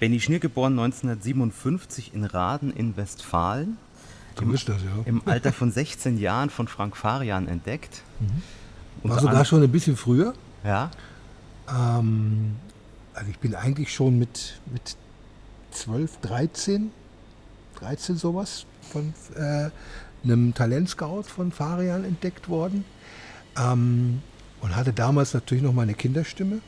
Benny Schnier geboren 1957 in Raden in Westfalen. So ist das, ja. Im Alter von 16 Jahren von Frank Farian entdeckt. Mhm. War sogar schon ein bisschen früher. Ja. Ähm, also ich bin eigentlich schon mit, mit 12, 13, 13 sowas von äh, einem Talentscout von Farian entdeckt worden. Ähm, und hatte damals natürlich noch meine Kinderstimme,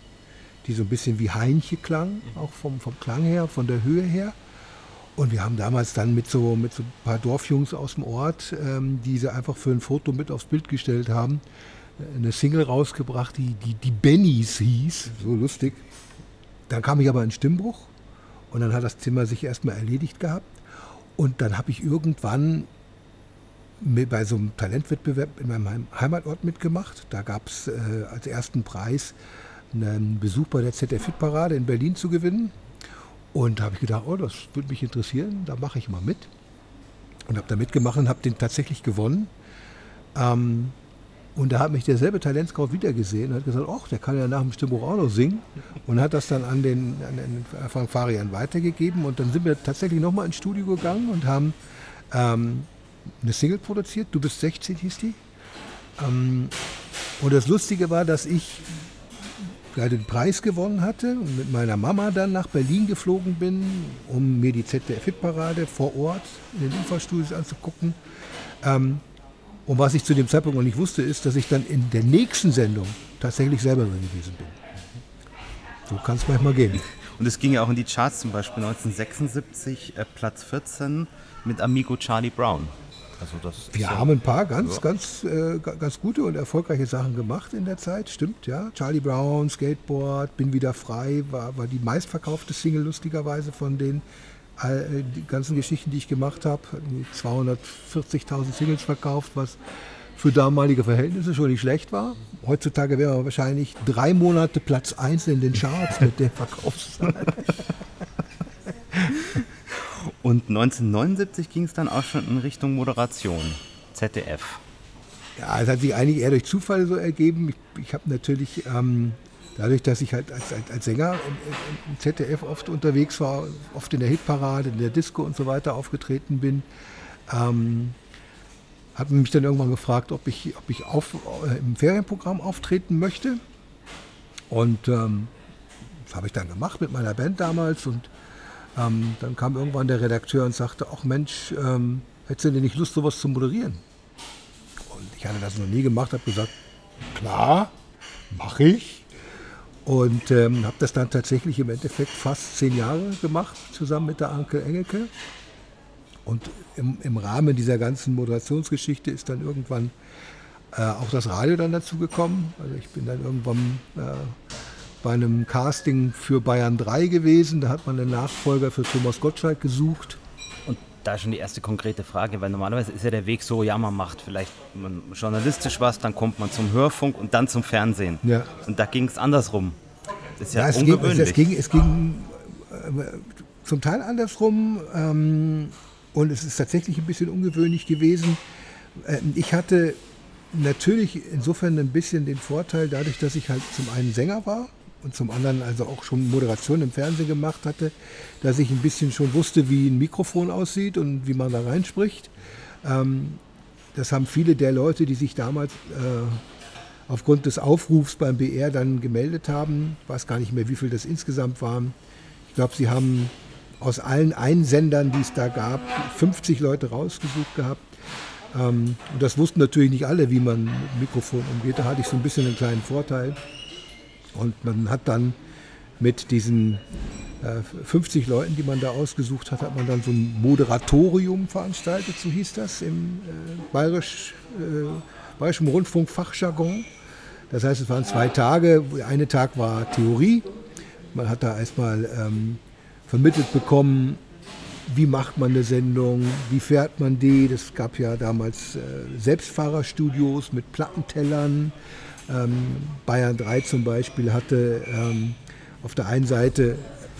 die so ein bisschen wie Heinche klang, auch vom, vom Klang her, von der Höhe her. Und wir haben damals dann mit so, mit so ein paar Dorfjungs aus dem Ort, ähm, die sie einfach für ein Foto mit aufs Bild gestellt haben, eine Single rausgebracht, die, die, die Bennys hieß. So lustig. Dann kam ich aber in Stimmbruch und dann hat das Zimmer sich erstmal erledigt gehabt. Und dann habe ich irgendwann bei so einem Talentwettbewerb in meinem Heimatort mitgemacht. Da gab es äh, als ersten Preis einen Besuch bei der ZDF-Parade in Berlin zu gewinnen. Und da habe ich gedacht, oh, das würde mich interessieren, da mache ich mal mit. Und habe da mitgemacht und habe den tatsächlich gewonnen. Ähm, und da hat mich derselbe Talentscout wiedergesehen und hat gesagt, ach, der kann ja nach dem Stimmbuch auch noch singen. Und hat das dann an den, an den Frank Farian weitergegeben. Und dann sind wir tatsächlich nochmal ins Studio gegangen und haben ähm, eine Single produziert. Du bist 16 hieß die. Ähm, und das Lustige war, dass ich gerade den Preis gewonnen hatte und mit meiner Mama dann nach Berlin geflogen bin, um mir die ZDF-Hitparade vor Ort in den Infostudios anzugucken. Ähm, und was ich zu dem Zeitpunkt noch nicht wusste, ist, dass ich dann in der nächsten Sendung tatsächlich selber drin gewesen bin. So kann es manchmal gehen. Und es ging ja auch in die Charts, zum Beispiel 1976, äh, Platz 14 mit Amigo Charlie Brown. Also das Wir haben ein paar ganz, ja. ganz, äh, ganz gute und erfolgreiche Sachen gemacht in der Zeit, stimmt, ja. Charlie Brown, Skateboard, Bin wieder frei, war, war die meistverkaufte Single lustigerweise von den all, die ganzen Geschichten, die ich gemacht habe. 240.000 Singles verkauft, was für damalige Verhältnisse schon nicht schlecht war. Heutzutage wäre wahrscheinlich drei Monate Platz 1 in den Charts mit der Verkaufszahl. Und 1979 ging es dann auch schon in Richtung Moderation, ZDF. Ja, es hat sich eigentlich eher durch Zufall so ergeben. Ich, ich habe natürlich ähm, dadurch, dass ich halt als, als Sänger im, im, ZDF oft unterwegs war, oft in der Hitparade, in der Disco und so weiter aufgetreten bin, ähm, hat mich dann irgendwann gefragt, ob ich, ob ich auf, äh, im Ferienprogramm auftreten möchte. Und ähm, das habe ich dann gemacht mit meiner Band damals. Und ähm, dann kam irgendwann der Redakteur und sagte, ach Mensch, ähm, hättest du denn nicht Lust, sowas zu moderieren? Und ich hatte das noch nie gemacht, habe gesagt, klar, mache ich. Und ähm, habe das dann tatsächlich im Endeffekt fast zehn Jahre gemacht, zusammen mit der Anke Engelke. Und im, im Rahmen dieser ganzen Moderationsgeschichte ist dann irgendwann äh, auch das Radio dann dazu gekommen. Also ich bin dann irgendwann äh, bei einem Casting für Bayern 3 gewesen. Da hat man einen Nachfolger für Thomas Gottschalk gesucht. Und da schon die erste konkrete Frage, weil normalerweise ist ja der Weg so, ja, man macht vielleicht journalistisch was, dann kommt man zum Hörfunk und dann zum Fernsehen. Ja. Und da ging es andersrum. Das ist ja, ja es ungewöhnlich. Ging, es ging, es ging äh, zum Teil andersrum ähm, und es ist tatsächlich ein bisschen ungewöhnlich gewesen. Äh, ich hatte natürlich insofern ein bisschen den Vorteil, dadurch, dass ich halt zum einen Sänger war und zum anderen also auch schon Moderation im Fernsehen gemacht hatte, dass ich ein bisschen schon wusste, wie ein Mikrofon aussieht und wie man da reinspricht. Ähm, das haben viele der Leute, die sich damals äh, aufgrund des Aufrufs beim BR dann gemeldet haben, ich weiß gar nicht mehr, wie viel das insgesamt waren. Ich glaube, sie haben aus allen Einsendern, die es da gab, 50 Leute rausgesucht gehabt. Ähm, und das wussten natürlich nicht alle, wie man mit Mikrofon umgeht. Da hatte ich so ein bisschen einen kleinen Vorteil. Und man hat dann mit diesen äh, 50 Leuten, die man da ausgesucht hat, hat man dann so ein Moderatorium veranstaltet, so hieß das im äh, Bayerisch, äh, Bayerischen Rundfunk Fachjargon. Das heißt, es waren zwei Tage. Eine Tag war Theorie. Man hat da erstmal ähm, vermittelt bekommen, wie macht man eine Sendung, wie fährt man die. Das gab ja damals äh, Selbstfahrerstudios mit Plattentellern. Ähm, Bayern 3 zum Beispiel hatte ähm, auf der einen Seite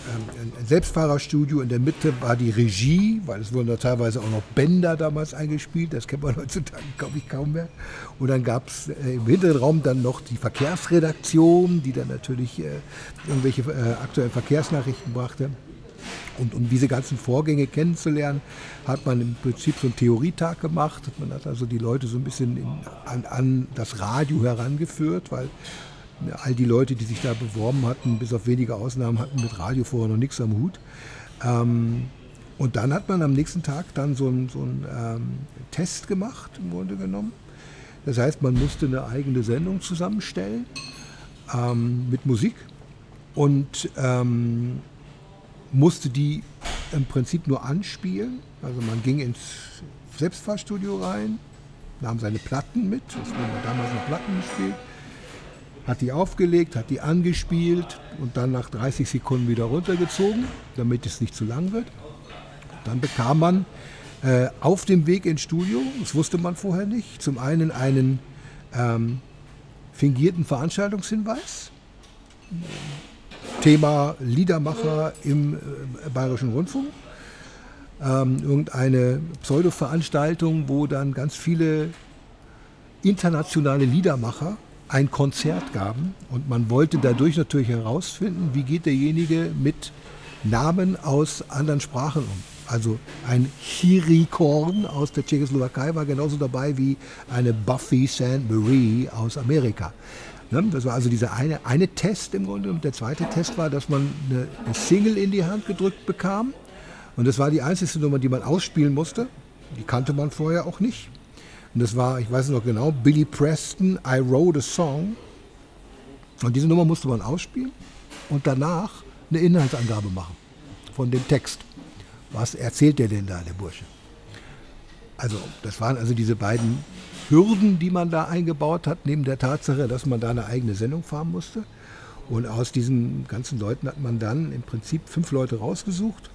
ähm, ein Selbstfahrerstudio, in der Mitte war die Regie, weil es wurden da teilweise auch noch Bänder damals eingespielt, das kennt man heutzutage, glaube ich, kaum mehr. Und dann gab es äh, im hinteren Raum dann noch die Verkehrsredaktion, die dann natürlich äh, irgendwelche äh, aktuellen Verkehrsnachrichten brachte. Und um diese ganzen Vorgänge kennenzulernen, hat man im Prinzip so einen Theorietag gemacht. Man hat also die Leute so ein bisschen in, an, an, das Radio herangeführt, weil all die Leute, die sich da beworben hatten, bis auf wenige Ausnahmen, hatten mit Radio vorher noch nichts am Hut. Ähm, und dann hat man am nächsten Tag dann so einen so ähm, Test gemacht, im Grunde genommen. Das heißt, man musste eine eigene Sendung zusammenstellen ähm, mit Musik und ähm, musste die im Prinzip nur anspielen. Also man ging ins Selbstfahrstudio rein, nahm seine Platten mit, es wurden damals noch Platten gespielt, hat die aufgelegt, hat die angespielt und dann nach 30 Sekunden wieder runtergezogen, damit es nicht zu lang wird. Dann bekam man äh, auf dem Weg ins Studio, das wusste man vorher nicht, zum einen einen ähm, fingierten Veranstaltungshinweis, Thema Liedermacher im äh, Bayerischen Rundfunk. Ähm, irgendeine Pseudo-Veranstaltung, wo dann ganz viele internationale Liedermacher ein Konzert gaben und man wollte dadurch natürlich herausfinden, wie geht derjenige mit Namen aus anderen Sprachen um. Also ein Chirikorn aus der Tschechoslowakei war genauso dabei wie eine Buffy St. Marie aus Amerika. Ne? Das war also dieser eine, eine Test im Grunde. Und der zweite Test war, dass man eine, Single in die Hand gedrückt bekam. Und das war die einzige Nummer, die man ausspielen musste. Die kannte man vorher auch nicht. Und das war, ich weiß noch genau, Billy Preston, I Wrote a Song. Und diese Nummer musste man ausspielen und danach eine Inhaltsangabe machen von dem Text. Was erzählt der denn da, der Bursche? Also, das waren also diese beiden Hürden, die man da eingebaut hat, neben der Tatsache, dass man da eine eigene Sendung fahren musste. Und aus diesen ganzen Leuten hat man dann im Prinzip fünf Leute rausgesucht,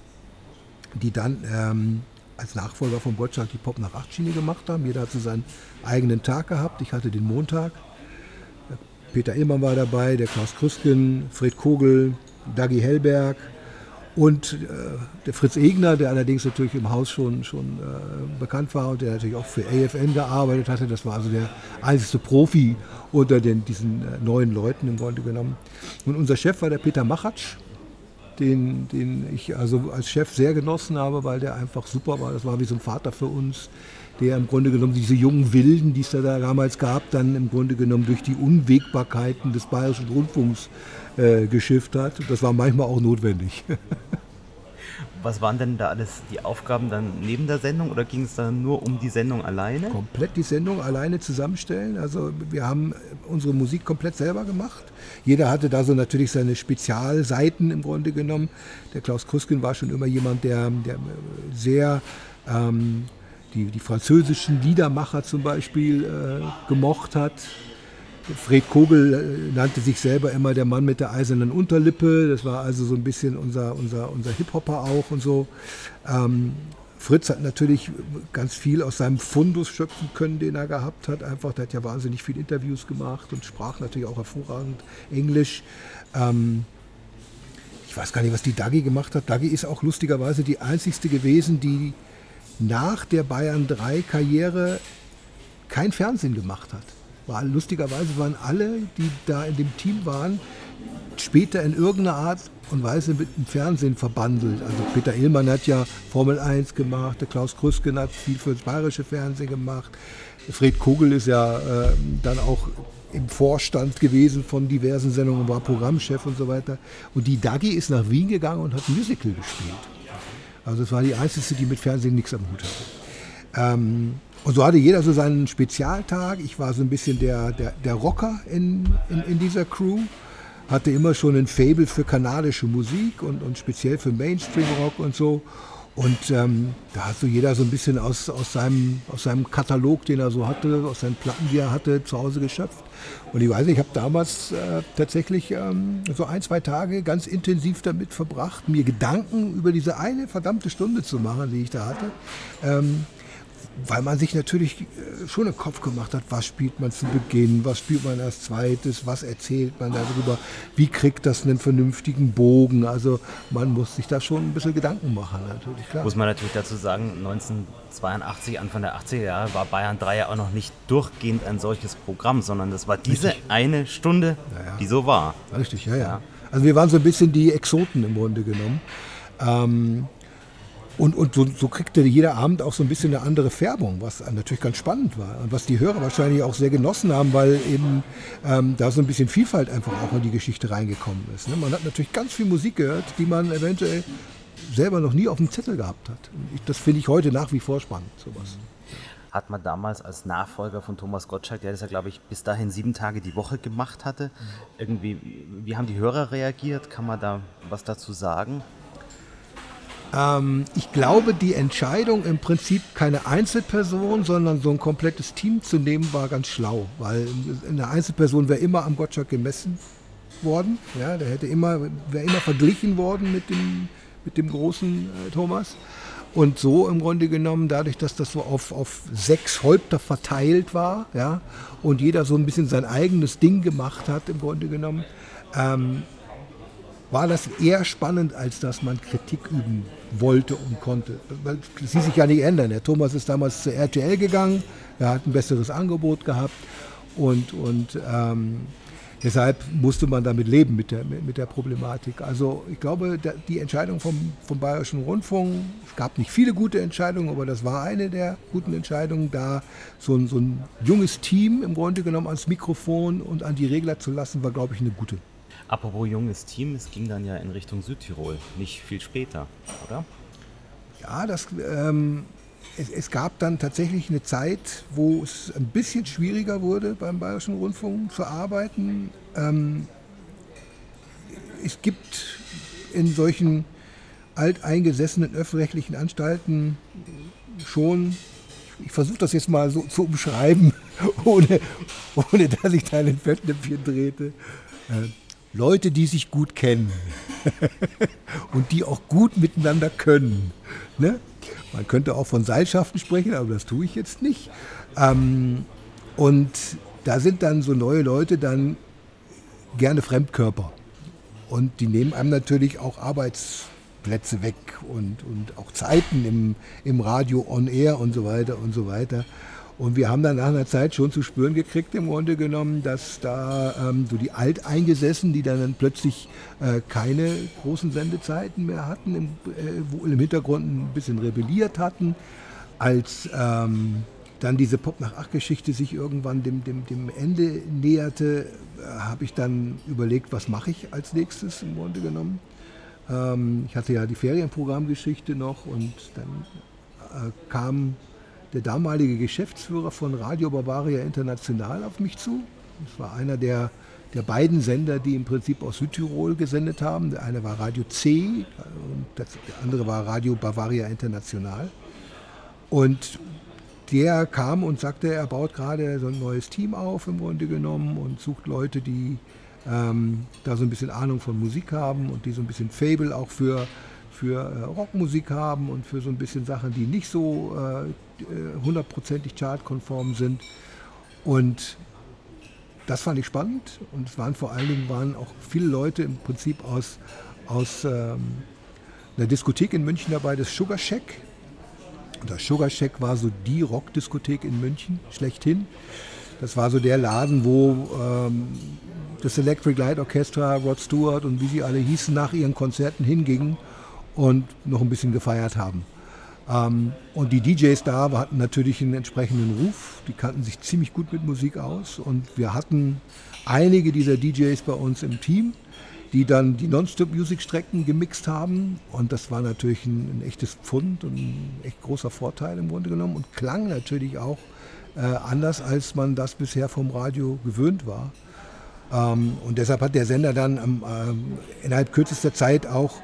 die dann ähm, als Nachfolger von Botschak die Pop nach 8 Schiene gemacht haben. Jeder hat seinen eigenen Tag gehabt. Ich hatte den Montag. Peter Ehrmann war dabei, der Klaus Krüsken, Fred Kogel, Dagi Hellberg, und äh, der Fritz Egner, der allerdings natürlich im Haus schon, schon äh, bekannt war und der natürlich auch für AFN gearbeitet hatte, das war also der einzige Profi unter den, diesen äh, neuen Leuten im Grunde genommen. Und unser Chef war der Peter Machatsch, den, den ich also als Chef sehr genossen habe, weil der einfach super war. Das war wie so ein Vater für uns, der im Grunde genommen diese jungen Wilden, die es da damals gab, dann im Grunde genommen durch die Unwägbarkeiten des Bayerischen Rundfunks äh, geschifft hat. Das war manchmal auch notwendig. Was waren denn da alles die Aufgaben dann neben der Sendung oder ging es dann nur um die Sendung alleine? Komplett die Sendung alleine zusammenstellen. Also wir haben unsere Musik komplett selber gemacht. Jeder hatte da so natürlich seine Spezialseiten im Grunde genommen. Der Klaus Kruskin war schon immer jemand, der, der sehr ähm, die, die französischen Liedermacher zum Beispiel äh, gemocht hat. Fred Kogel äh, nannte sich selber immer der Mann mit der eisernen Unterlippe. Das war also so ein bisschen unser, unser, unser Hip-Hopper auch und so. Ähm, Fritz hat natürlich ganz viel aus seinem Fundus schöpfen können, den er gehabt hat. Einfach, der hat ja wahnsinnig viele Interviews gemacht und sprach natürlich auch hervorragend Englisch. Ähm, ich weiß gar nicht, was die Dagi gemacht hat. Dagi ist auch lustigerweise die einzigste gewesen, die nach der Bayern 3 Karriere kein Fernsehen gemacht hat war lustigerweise waren alle, die da in dem Team waren, später in irgendeiner Art und Weise mit dem Fernsehen verbandelt. Also Peter Illmann hat ja Formel 1 gemacht, der Klaus Krüsken hat viel für das bayerische Fernsehen gemacht. Fred Kugel ist ja äh, dann auch im Vorstand gewesen von diversen Sendungen, war Programmchef und so weiter. Und die Dagi ist nach Wien gegangen und hat Musical gespielt. Also es war die einzige, die mit Fernsehen nichts am Hut hatte. Ähm, und so hatte jeder so seinen Spezialtag. Ich war so ein bisschen der, der, der Rocker in, in, in dieser Crew. Hatte immer schon ein Fable für kanadische Musik und, und speziell für Mainstream-Rock und so. Und ähm, da hat so jeder so ein bisschen aus, aus, seinem, aus seinem Katalog, den er so hatte, aus seinen Platten, die er hatte, zu Hause geschöpft. Und ich weiß nicht, ich habe damals äh, tatsächlich ähm, so ein, zwei Tage ganz intensiv damit verbracht, mir Gedanken über diese eine verdammte Stunde zu machen, die ich da hatte. Ähm, weil man sich natürlich äh, schon im Kopf gemacht hat, was spielt man zu Beginn, was spielt man als zweites, was erzählt man darüber, wie kriegt das einen vernünftigen Bogen. Also man muss sich da schon ein bisschen Gedanken machen, natürlich, klar. Muss man natürlich dazu sagen, 1982, Anfang der 80er Jahre, war Bayern 3 ja auch noch nicht durchgehend ein solches Programm, sondern das war diese Richtig. eine Stunde, ja, ja. die so war. Richtig, ja, ja, ja. Also wir waren so ein bisschen die Exoten im Grunde genommen. Ähm, und, und so, so, kriegte jeder Abend auch so ein bisschen eine andere Färbung, was natürlich ganz spannend war und was die Hörer wahrscheinlich auch sehr genossen haben, weil eben ähm, da so ein bisschen Vielfalt einfach auch in die Geschichte reingekommen ist. Ne? Man hat natürlich ganz viel Musik gehört, die man eventuell selber noch nie auf dem Zettel gehabt hat. Ich, das finde ich heute nach wie vor spannend, sowas. Hat man damals als Nachfolger von Thomas Gottschalk, der das ja, glaube ich, bis dahin sieben Tage die Woche gemacht hatte, irgendwie, wie haben die Hörer reagiert? Kann man da was dazu sagen? Ähm, ich glaube, die Entscheidung im Prinzip keine Einzelperson, sondern so ein komplettes Team zu nehmen, war ganz schlau, weil eine Einzelperson wäre immer am Gottschalk gemessen worden. Ja, der hätte immer, wäre immer verglichen worden mit dem, mit dem großen äh, Thomas. Und so im Grunde genommen, dadurch, dass das so auf, auf sechs Häupter verteilt war, ja, und jeder so ein bisschen sein eigenes Ding gemacht hat, im Grunde genommen, ähm, war das eher spannend, als dass man Kritik üben wollte und konnte. Weil ließ sich ja nicht ändern. Der Thomas ist damals zur RTL gegangen, er hat ein besseres Angebot gehabt und, und ähm, deshalb musste man damit leben mit der, mit der Problematik. Also ich glaube, die Entscheidung vom, vom Bayerischen Rundfunk, es gab nicht viele gute Entscheidungen, aber das war eine der guten Entscheidungen, da so ein, so ein junges Team im Grunde genommen ans Mikrofon und an die Regler zu lassen, war, glaube ich, eine gute. Apropos junges Team, es ging dann ja in Richtung Südtirol, nicht viel später, oder? Ja, das, ähm, es, es, gab dann tatsächlich eine Zeit, wo es ein bisschen schwieriger wurde, beim Bayerischen Rundfunk zu arbeiten. Ähm, es gibt in solchen alteingesessenen öffentlich-rechtlichen Anstalten schon, ich versuche das jetzt mal so zu umschreiben, ohne, ohne dass ich da in den Fettnäpfchen trete. Leute, die sich gut kennen und die auch gut miteinander können. Ne? Man könnte auch von Seilschaften sprechen, aber das tue ich jetzt nicht. Ähm, und da sind dann so neue Leute dann gerne Fremdkörper. Und die nehmen einem natürlich auch Arbeitsplätze weg und, und auch Zeiten im, im Radio on air und so weiter und so weiter. Und wir haben dann nach einer Zeit schon zu spüren gekriegt, im Grunde genommen, dass da ähm, so die Alteingesessen, die dann plötzlich äh, keine großen Sendezeiten mehr hatten, im, äh, im Hintergrund ein bisschen rebelliert hatten, als ähm, dann diese Pop nach acht Geschichte sich irgendwann dem, dem, dem Ende näherte, äh, habe ich dann überlegt, was mache ich als nächstes im Grunde genommen. Ähm, ich hatte ja die Ferienprogrammgeschichte noch und dann äh, kam der damalige Geschäftsführer von Radio Bavaria International auf mich zu. Das war einer der, der beiden Sender, die im Prinzip aus Südtirol gesendet haben. Der eine war Radio C und das, der andere war Radio Bavaria International. Und der kam und sagte, er baut gerade so ein neues Team auf im Grunde genommen und sucht Leute, die ähm, da so ein bisschen Ahnung von Musik haben und die so ein bisschen Fable auch für für äh, Rockmusik haben und für so ein bisschen Sachen, die nicht so äh, hundertprozentig chartkonform sind. Und das fand ich spannend und es waren vor allen Dingen waren auch viele Leute im Prinzip aus, aus ähm, einer Diskothek in München dabei, das Sugar Shack. Und das Sugar Shack war so die Rockdiskothek in München, schlechthin. Das war so der Laden, wo ähm, das Electric Light Orchestra, Rod Stewart und wie sie alle hießen, nach ihren Konzerten hingingen und noch ein bisschen gefeiert haben. Ähm, und die DJs da hatten natürlich einen entsprechenden Ruf. Die kannten sich ziemlich gut mit Musik aus. Und wir hatten einige dieser DJs bei uns im Team, die dann die Non-Stop-Music-Strecken gemixt haben. Und das war natürlich ein, ein, echtes Pfund und ein echt großer Vorteil im Grunde genommen. Und klang natürlich auch äh, anders, als man das bisher vom Radio gewöhnt war. Ähm, und deshalb hat der Sender dann ähm, innerhalb kürzester Zeit auch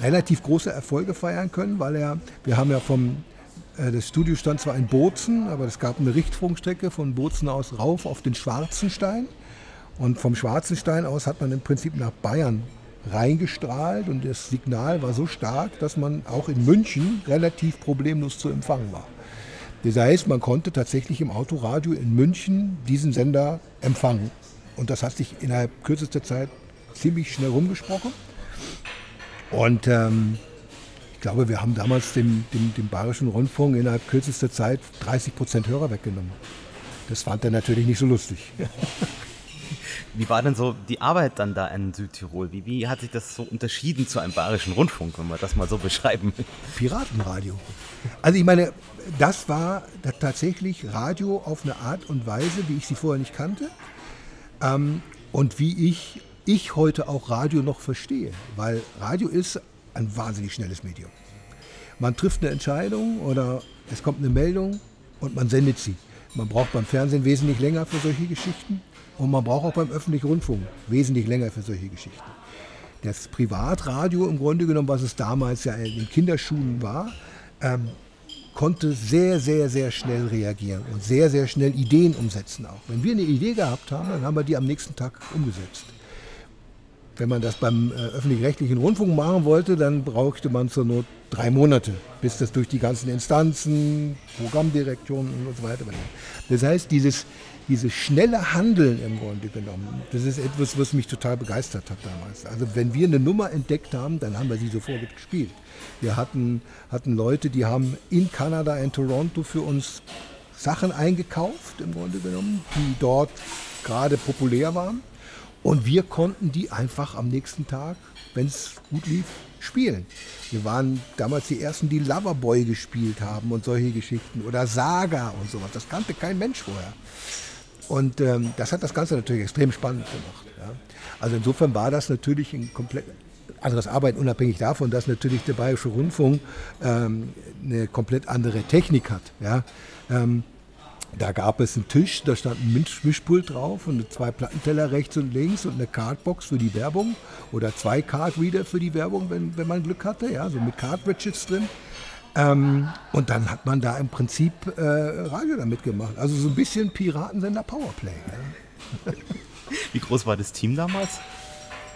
relativ große Erfolge feiern können, weil er, wir haben ja vom, äh, das Studio stand zwar in Bozen, aber es gab eine Richtfunkstrecke von Bozen aus rauf auf den Schwarzenstein. Und vom Schwarzenstein aus hat man im Prinzip nach Bayern reingestrahlt und das Signal war so stark, dass man auch in München relativ problemlos zu empfangen war. Das heißt, man konnte tatsächlich im Autoradio in München diesen Sender empfangen. Und das hat sich innerhalb kürzester Zeit ziemlich schnell rumgesprochen. Und ähm, ich glaube, wir haben damals dem, dem, dem Bayerischen Rundfunk innerhalb kürzester Zeit 30 Prozent Hörer weggenommen. Das fand er natürlich nicht so lustig. Wie war denn so die Arbeit dann da in Südtirol? Wie, wie hat sich das so unterschieden zu einem bayerischen Rundfunk, wenn wir das mal so beschreiben? Piratenradio. Also ich meine, das war tatsächlich Radio auf eine Art und Weise, wie ich sie vorher nicht kannte. Ähm, und wie ich, ich heute auch Radio noch verstehe. Weil Radio ist ein wahnsinnig schnelles Medium. Man trifft eine Entscheidung oder es kommt eine Meldung und man sendet sie. Man braucht beim Fernsehen wesentlich länger für solche Geschichten und man braucht auch beim öffentlichen Rundfunk wesentlich länger für solche Geschichten. Das Privatradio im Grunde genommen, was es damals ja in den Kinderschulen war, ähm, konnte sehr, sehr, sehr schnell reagieren und sehr, sehr schnell Ideen umsetzen auch. Wenn wir eine Idee gehabt haben, dann haben wir die am nächsten Tag umgesetzt. Wenn man das beim äh, öffentlich-rechtlichen Rundfunk machen wollte, dann brauchte man zur Not drei Monate, bis das durch die ganzen Instanzen, Programmdirektionen und so weiter. Das heißt, dieses, dieses schnelle Handeln im Grunde genommen, das ist etwas, was mich total begeistert hat damals. Also wenn wir eine Nummer entdeckt haben, dann haben wir sie sofort gespielt. Wir hatten, hatten Leute, die haben in Kanada, in Toronto für uns Sachen eingekauft, im Grunde genommen, die dort gerade populär waren. Und wir konnten die einfach am nächsten Tag, wenn es gut lief, spielen. Wir waren damals die ersten, die Loverboy gespielt haben und solche Geschichten oder Saga und sowas. Das kannte kein Mensch vorher. Und ähm, das hat das Ganze natürlich extrem spannend gemacht. Ja. Also insofern war das natürlich ein komplett anderes Arbeiten, unabhängig davon, dass natürlich der Bayerische Rundfunk ähm, eine komplett andere Technik hat. Ja. Ähm, da gab es einen Tisch, da stand ein Mischpult drauf und zwei Plattenteller rechts und links und eine Cardbox für die Werbung oder zwei Cardreader für die Werbung, wenn, wenn man Glück hatte, ja, so mit Cartridges drin. Ähm, und dann hat man da im Prinzip äh, Radio damit gemacht. Also so ein bisschen Piratensender Powerplay. Ja. Wie groß war das Team damals?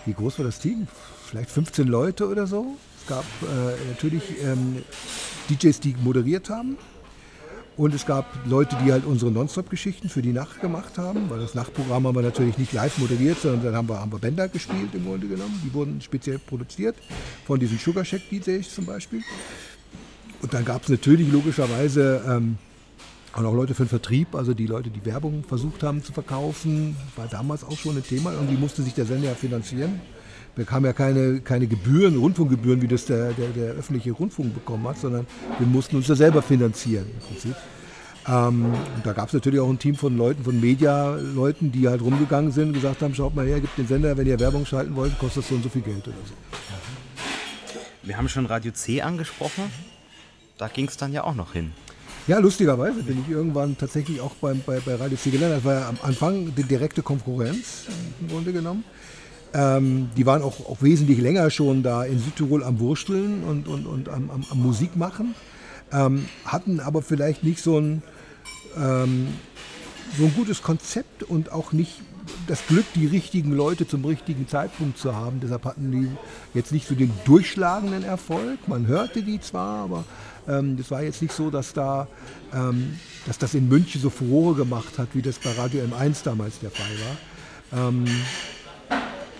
Wie groß war das Team? Vielleicht 15 Leute oder so. Es gab äh, natürlich ähm, DJs, die moderiert haben. Und es gab Leute, die halt unsere Nonstop-Geschichten für die Nacht gemacht haben, weil das Nachtprogramm haben wir natürlich nicht live moderiert, sondern dann haben wir, haben wir Bänder gespielt im Grunde genommen. Die wurden speziell produziert von diesen Sugar Shack DJs zum Beispiel. Und dann gab es natürlich logischerweise ähm, auch noch Leute für den Vertrieb, also die Leute, die Werbung versucht haben zu verkaufen, war damals auch schon ein Thema. Irgendwie musste sich der Sender ja finanzieren. Wir bekamen ja keine, keine Gebühren, Rundfunkgebühren, wie das der, der, der öffentliche Rundfunk bekommen hat, sondern wir mussten uns ja selber finanzieren im Prinzip. Ähm, und da gab es natürlich auch ein Team von Leuten, von Media-Leuten, die halt rumgegangen sind und gesagt haben, schaut mal her, gibt den Sender, wenn ihr Werbung schalten wollt, kostet das so und so viel Geld oder so. Wir haben schon Radio C angesprochen. Da ging es dann ja auch noch hin. Ja, lustigerweise bin ich irgendwann tatsächlich auch beim, bei, bei Radio C gelandet. Das war ja am Anfang die direkte Konkurrenz im Grunde genommen. Ähm, die waren auch, auch, wesentlich länger schon da in Südtirol am Wursteln und, und, und am, am, am Musik machen, ähm, hatten aber vielleicht nicht so ein, ähm, so ein gutes Konzept und auch nicht das Glück, die richtigen Leute zum richtigen Zeitpunkt zu haben. Deshalb hatten die jetzt nicht so den durchschlagenden Erfolg. Man hörte die zwar, aber ähm, das war jetzt nicht so, dass da ähm, dass das in München so Furore gemacht hat, wie das bei Radio M1 damals der Fall war. Ähm,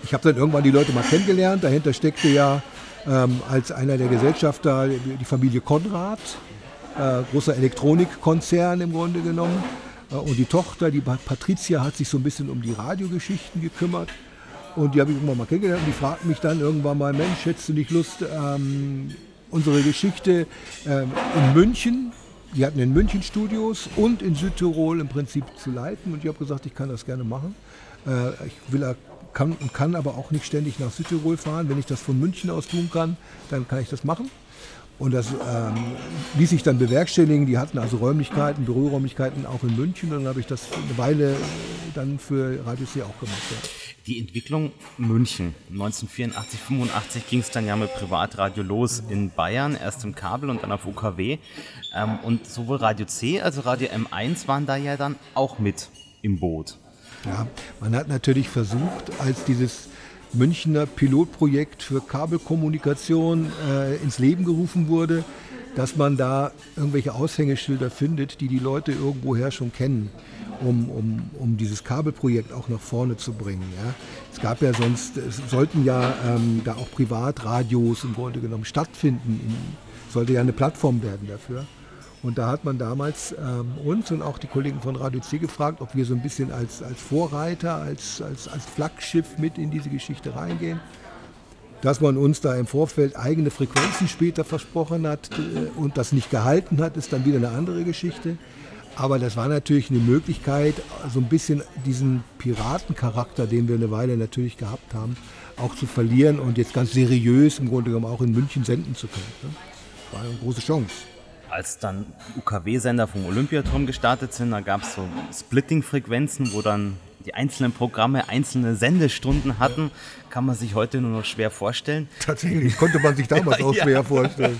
ich habe dann irgendwann die Leute mal kennengelernt. Dahinter steckte ja ähm, als einer der Gesellschafter die Familie Konrad, äh, großer Elektronikkonzern im Grunde genommen. Äh, und die Tochter, die Patricia, hat sich so ein bisschen um die Radiogeschichten gekümmert. Und die habe ich irgendwann mal kennengelernt und die fragten mich dann irgendwann mal, Mensch, hättest du nicht Lust, ähm, unsere Geschichte ähm, in München, die hatten in München Studios und in Südtirol im Prinzip zu leiten. Und ich habe gesagt, ich kann das gerne machen. Äh, ich will kann und kann aber auch nicht ständig nach Südtirol fahren. Wenn ich das von München aus tun kann, dann kann ich das machen. Und das ähm, ließ sich dann bewerkstelligen. Die hatten also Räumlichkeiten, Büroräumlichkeiten auch in München. Und dann habe ich das eine Weile dann für Radio C auch gemacht. Ja. Die Entwicklung München. 1984, 85 ging es dann ja mit Privatradio los in Bayern, erst im Kabel und dann auf UKW. Ähm, und sowohl Radio C als auch Radio M1 waren da ja dann auch mit im Boot. Ja, man hat natürlich versucht, als dieses Münchner Pilotprojekt für Kabelkommunikation äh, ins Leben gerufen wurde, dass man da irgendwelche Aushängeschilder findet, die die Leute irgendwoher schon kennen, um, um, um dieses Kabelprojekt auch nach vorne zu bringen. Ja. Es gab ja sonst, es sollten ja ähm, da auch Privatradios im Grunde genommen stattfinden. Sollte ja eine Plattform werden dafür. Und da hat man damals ähm, uns und auch die Kollegen von Radio C gefragt, ob wir so ein bisschen als, als Vorreiter, als, als, als Flaggschiff mit in diese Geschichte reingehen. Dass man uns da im Vorfeld eigene Frequenzen später versprochen hat äh, und das nicht gehalten hat, ist dann wieder eine andere Geschichte. Aber das war natürlich eine Möglichkeit, so ein bisschen diesen Piratencharakter, den wir eine Weile natürlich gehabt haben, auch zu verlieren und jetzt ganz seriös im Grunde genommen auch in München senden zu können. Ne? War eine große Chance als dann UKW-Sender vom Olympiaturm gestartet sind, da gab es so Splitting-Frequenzen, wo dann die einzelnen Programme einzelne Sendestunden hatten, kann man sich heute nur noch schwer vorstellen. Tatsächlich, konnte man sich damals ja, auch schwer ja. vorstellen.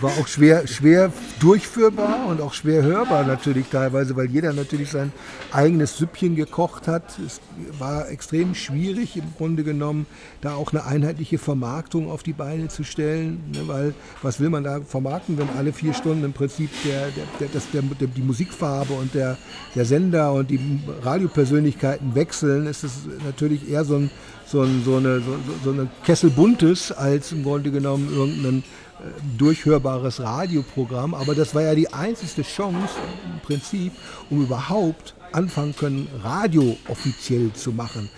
War auch schwer, schwer durchführbar und auch schwer hörbar natürlich teilweise, weil jeder natürlich sein eigenes Süppchen gekocht hat. Es war extrem schwierig im Grunde genommen, da auch eine einheitliche Vermarktung auf die Beine zu stellen, ne, weil was will man da vermarkten, wenn alle vier Stunden im Prinzip der, der, der, das, der, die Musikfarbe und der, der Sender und die Radiopersönlichkeiten wechseln, ist es natürlich eher so ein so, ein, so, eine, so, so eine Kessel Buntes als im Grunde genommen irgendein äh, durchhörbares Radioprogramm. Aber das war ja die einzige Chance im Prinzip, um überhaupt anfangen können, Radio offiziell zu machen.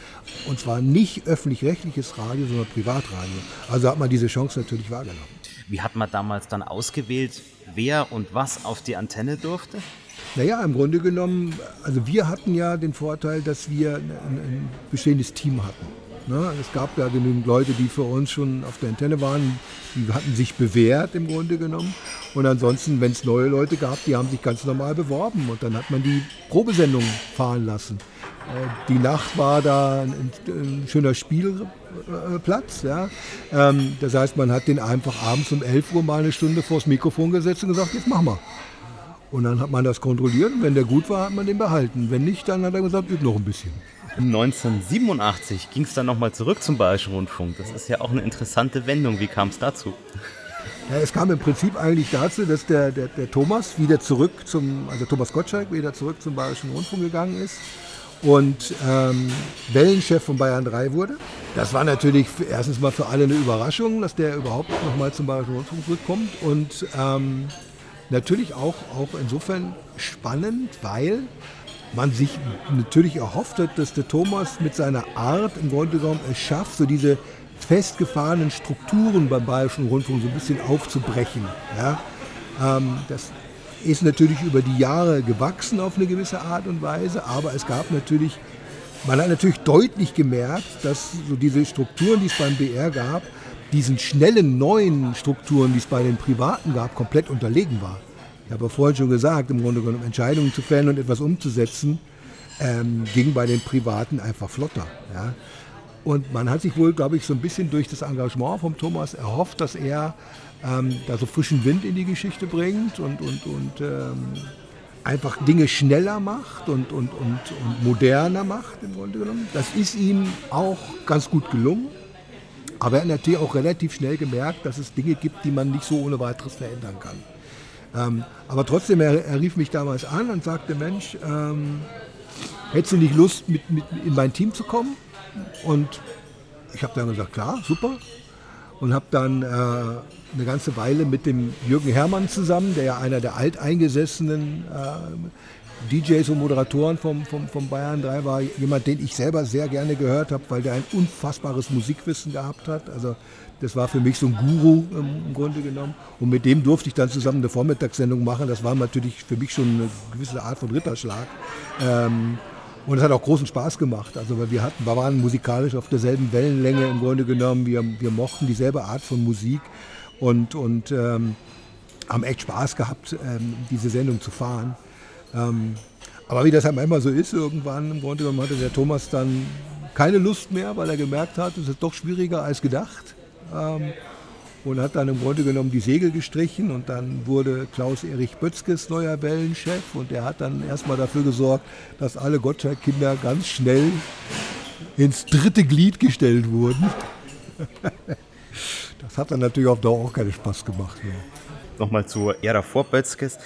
Und zwar nicht öffentlich-rechtliches Radio, sondern Privatradio. Also hat man diese Chance natürlich wahrgenommen. Wie hat man damals dann ausgewählt, wer und was auf die Antenne durfte? Naja, im Grunde genommen, also wir hatten ja den Vorteil, dass wir ein, ein bestehendes Team hatten. Ne? Es gab ja genügend Leute, die für uns schon auf der Antenne waren, die hatten sich bewährt im Grunde genommen. Und ansonsten, wenn es neue Leute gab, die haben sich ganz normal beworben und dann hat man die Probesendung fahren lassen. Äh, die Nacht war da ein, schöner Spielplatz. Ja. Ähm, das heißt, man hat den einfach abends um 11 Uhr mal eine Stunde vors Mikrofon gesetzt und gesagt, jetzt machen wir. Und dann hat man das kontrolliert und wenn der gut war, hat man den behalten. Wenn nicht, dann hat er gesagt, übt noch ein bisschen. 1987 ging es dann nochmal zurück zum Bayerischen Rundfunk. Das ist ja auch eine interessante Wendung. Wie kam es dazu? Ja, es kam im Prinzip eigentlich dazu, dass der, der, der, Thomas wieder zurück zum, also Thomas Gottschalk wieder zurück zum Bayerischen Rundfunk gegangen ist und ähm, Wellenchef von Bayern 3 wurde. Das war natürlich erstens mal für alle eine Überraschung, dass der überhaupt nochmal zum Bayerischen Rundfunk zurückkommt und ähm, natürlich auch, auch insofern spannend, weil man sich natürlich erhofft hat, dass der Thomas mit seiner Art im Grunde genommen es schafft, so diese festgefahrenen Strukturen beim Bayerischen Rundfunk so ein bisschen aufzubrechen. Ja? Ähm, das ist natürlich über die Jahre gewachsen auf eine gewisse Art und Weise, aber es gab natürlich, man hat natürlich deutlich gemerkt, dass so diese Strukturen, die es beim BR gab, diesen schnellen neuen Strukturen, die es bei den Privaten gab, komplett unterlegen war. Ich habe vorhin schon gesagt, im Grunde genommen Entscheidungen zu fällen und etwas umzusetzen, ähm, ging bei den Privaten einfach flotter. Ja. Und man hat sich wohl, glaube ich, so ein bisschen durch das Engagement von Thomas erhofft, dass er ähm, da so frischen Wind in die Geschichte bringt und, und, und ähm, einfach Dinge schneller macht und, und, und, und moderner macht im Grunde genommen. Das ist ihm auch ganz gut gelungen. Aber er hat natürlich auch relativ schnell gemerkt, dass es Dinge gibt, die man nicht so ohne weiteres verändern kann. Ähm, aber trotzdem, er, er, rief mich damals an und sagte, Mensch, ähm, hättest du nicht Lust, mit, mit in mein Team zu kommen? Und ich habe dann gesagt, klar, super. Und habe dann äh, eine ganze Weile mit dem Jürgen Herrmann zusammen, der ja einer der alteingesessenen äh, DJs und Moderatoren vom, vom, vom Bayern 3 war, jemand, den ich selber sehr gerne gehört habe, weil der ein unfassbares Musikwissen gehabt hat. Also das war für mich so ein Guru im Grunde genommen. Und mit dem durfte ich dann zusammen eine Vormittagssendung machen. Das war natürlich für mich schon eine gewisse Art von Ritterschlag. Ähm, und es hat auch großen Spaß gemacht. Also wir, hatten, wir waren musikalisch auf derselben Wellenlänge im Grunde genommen. Wir, wir mochten dieselbe Art von Musik und, und ähm, haben echt Spaß gehabt, ähm, diese Sendung zu fahren. Ähm, aber wie das immer so ist, irgendwann im Grunde genommen hatte der Thomas dann keine Lust mehr, weil er gemerkt hat, es ist doch schwieriger als gedacht ähm, und hat dann im Grunde genommen die Segel gestrichen und dann wurde Klaus-Erich Bötzkes neuer Wellenchef und der hat dann erstmal dafür gesorgt, dass alle Gottschalk-Kinder ganz schnell ins dritte Glied gestellt wurden. das hat dann natürlich auf Dauer auch keinen Spaß gemacht. Nochmal zur Ära vor Bötzkes.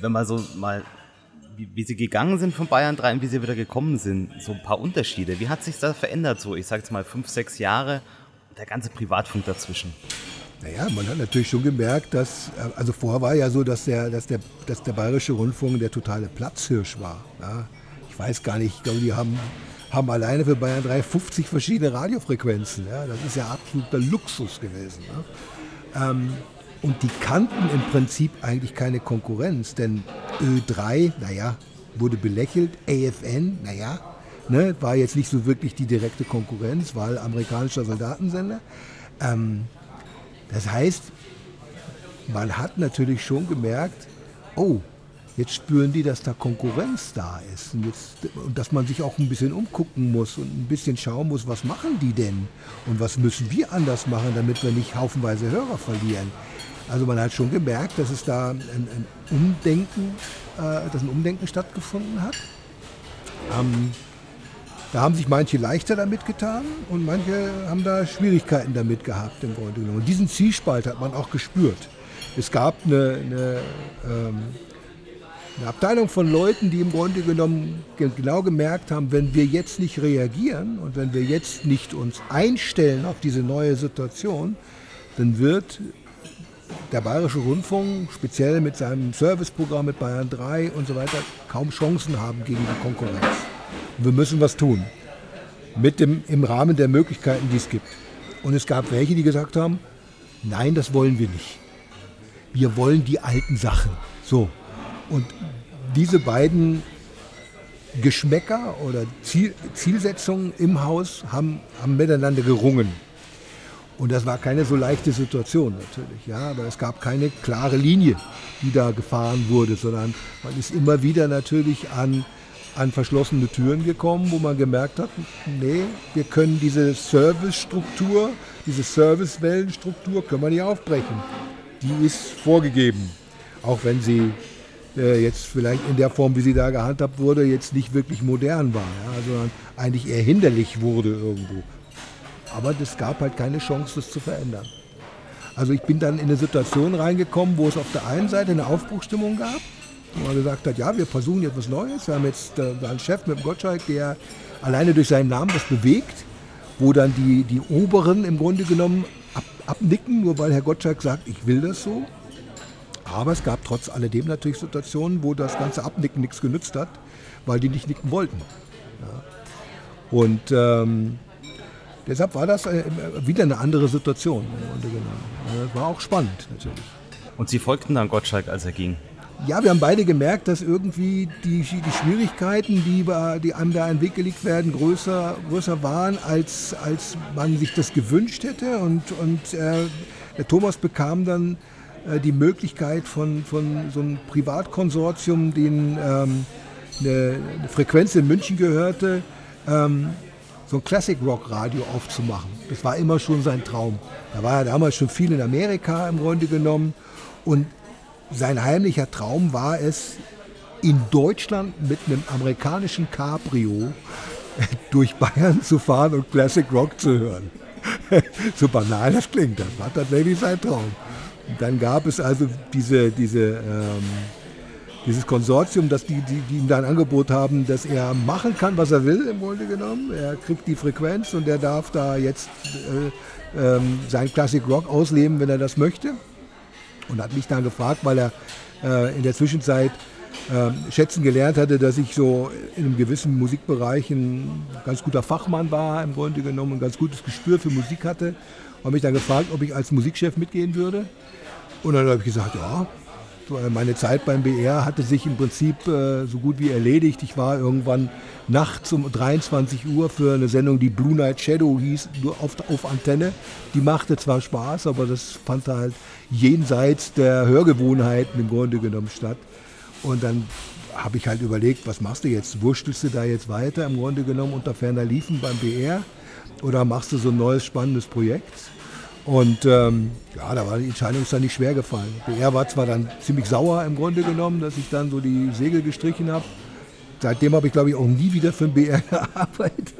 Wenn man so mal wie, wie, sie gegangen sind von Bayern 3 und wie sie wieder gekommen sind, so ein paar Unterschiede. Wie hat sich das verändert so, ich sage jetzt mal fünf, sechs Jahre der ganze Privatfunk dazwischen. Naja, man hat natürlich schon gemerkt, dass, äh, also vorher war ja so, dass der, dass der, dass der Bayerische Rundfunk der totale Platzhirsch war. Ja. Ich weiß gar nicht, ich glaube, die haben, haben alleine für Bayern 3 50 verschiedene Radiofrequenzen. Ja. Das ist ja absoluter Luxus gewesen. Ja. Ähm, und die kannten im Prinzip eigentlich keine Konkurrenz, denn Ö3, naja, wurde belächelt, AFN, naja, ne, war jetzt nicht so wirklich die direkte Konkurrenz, weil amerikanischer Soldatensender. Ähm, das heißt, man hat natürlich schon gemerkt, oh, jetzt spüren die, dass da Konkurrenz da ist und, jetzt, und dass man sich auch ein bisschen umgucken muss und ein bisschen schauen muss, was machen die denn und was müssen wir anders machen, damit wir nicht haufenweise Hörer verlieren. Also man hat schon gemerkt, dass es da ein, ein Umdenken, äh, dass ein Umdenken stattgefunden hat. Ähm, da haben sich manche leichter damit getan und manche haben da Schwierigkeiten damit gehabt im Grunde genommen. Und diesen Zielspalt hat man auch gespürt. Es gab eine, eine, ähm, eine Abteilung von Leuten, die im Grunde genommen genau gemerkt haben, wenn wir jetzt nicht reagieren und wenn wir jetzt nicht uns einstellen auf diese neue Situation, dann wird der Bayerische Rundfunk, speziell mit seinem Serviceprogramm mit Bayern 3 und so weiter, kaum Chancen haben gegen die Konkurrenz. Wir müssen was tun. Mit dem, Im Rahmen der Möglichkeiten, die es gibt. Und es gab welche, die gesagt haben, nein, das wollen wir nicht. Wir wollen die alten Sachen. So. Und diese beiden Geschmäcker oder Ziel, Zielsetzungen im Haus haben, haben miteinander gerungen. Und das war keine so leichte Situation natürlich, ja, aber es gab keine klare Linie, die da gefahren wurde, sondern man ist immer wieder natürlich an, an verschlossene Türen gekommen, wo man gemerkt hat, nee, wir können diese Servicestruktur, diese Servicewellenstruktur können wir nicht aufbrechen. Die ist vorgegeben, auch wenn sie äh, jetzt vielleicht in der Form, wie sie da gehandhabt wurde, jetzt nicht wirklich modern war, ja, sondern eigentlich eher hinderlich wurde irgendwo. Aber es gab halt keine Chance, das zu verändern. Also ich bin dann in eine Situation reingekommen, wo es auf der einen Seite eine Aufbruchstimmung gab, wo man gesagt hat, ja, wir versuchen jetzt was Neues. Wir haben jetzt äh, einen Chef mit dem Gottschalk, der alleine durch seinen Namen das bewegt, wo dann die, die Oberen im Grunde genommen ab, abnicken, nur weil Herr Gottschalk sagt, ich will das so. Aber es gab trotz alledem natürlich Situationen, wo das ganze Abnicken nichts genützt hat, weil die nicht nicken wollten. Ja. Und ähm, Deshalb war das äh, wieder eine andere Situation Das war auch spannend natürlich. Und Sie folgten dann Gottschalk, als er ging? Ja, wir haben beide gemerkt, dass irgendwie die, die Schwierigkeiten, die, die einem da in den Weg gelegt werden, größer, größer waren, als, als man sich das gewünscht hätte. Und, und äh, der Thomas bekam dann äh, die Möglichkeit von, von so einem Privatkonsortium, den ähm, eine, eine, Frequenz in München gehörte, ähm, so ein Classic Rock Radio aufzumachen. Das war immer schon sein Traum. Da war er damals schon viel in Amerika im Grunde genommen. Und sein heimlicher Traum war es, in Deutschland mit einem amerikanischen Cabrio durch Bayern zu fahren und Classic Rock zu hören. so banal das klingt, das war tatsächlich sein Traum. Und dann gab es also diese, diese ähm, dieses Konsortium, das die, die, die ihm da ein Angebot haben, dass er machen kann, was er will, im Grunde genommen. Er kriegt die Frequenz und er darf da jetzt äh, ähm, sein Classic Rock ausleben, wenn er das möchte. Und hat mich dann gefragt, weil er äh, in der Zwischenzeit äh, schätzen gelernt hatte, dass ich so in einem gewissen Musikbereich ein ganz guter Fachmann war, im Grunde genommen, ein ganz gutes Gespür für Musik hatte. Und mich dann gefragt, ob ich als Musikchef mitgehen würde. Und dann habe ich gesagt, ja, meine Zeit beim BR hatte sich im Prinzip äh, so gut wie erledigt. Ich war irgendwann nachts um 23 Uhr für eine Sendung, die Blue Night Shadow hieß, nur auf, auf Antenne. Die machte zwar Spaß, aber das fand halt jenseits der Hörgewohnheiten im Grunde genommen statt. Und dann habe ich halt überlegt, was machst du jetzt? Wurstelst du da jetzt weiter im Grunde genommen unter ferner Liefen beim BR? Oder machst du so ein neues spannendes Projekt? Und ähm, ja, da war die Entscheidung dann nicht schwer gefallen. Er war zwar dann ziemlich sauer im Grunde genommen, dass ich dann so die Segel gestrichen habe. Seitdem habe ich, glaube ich, auch nie wieder für den BR gearbeitet.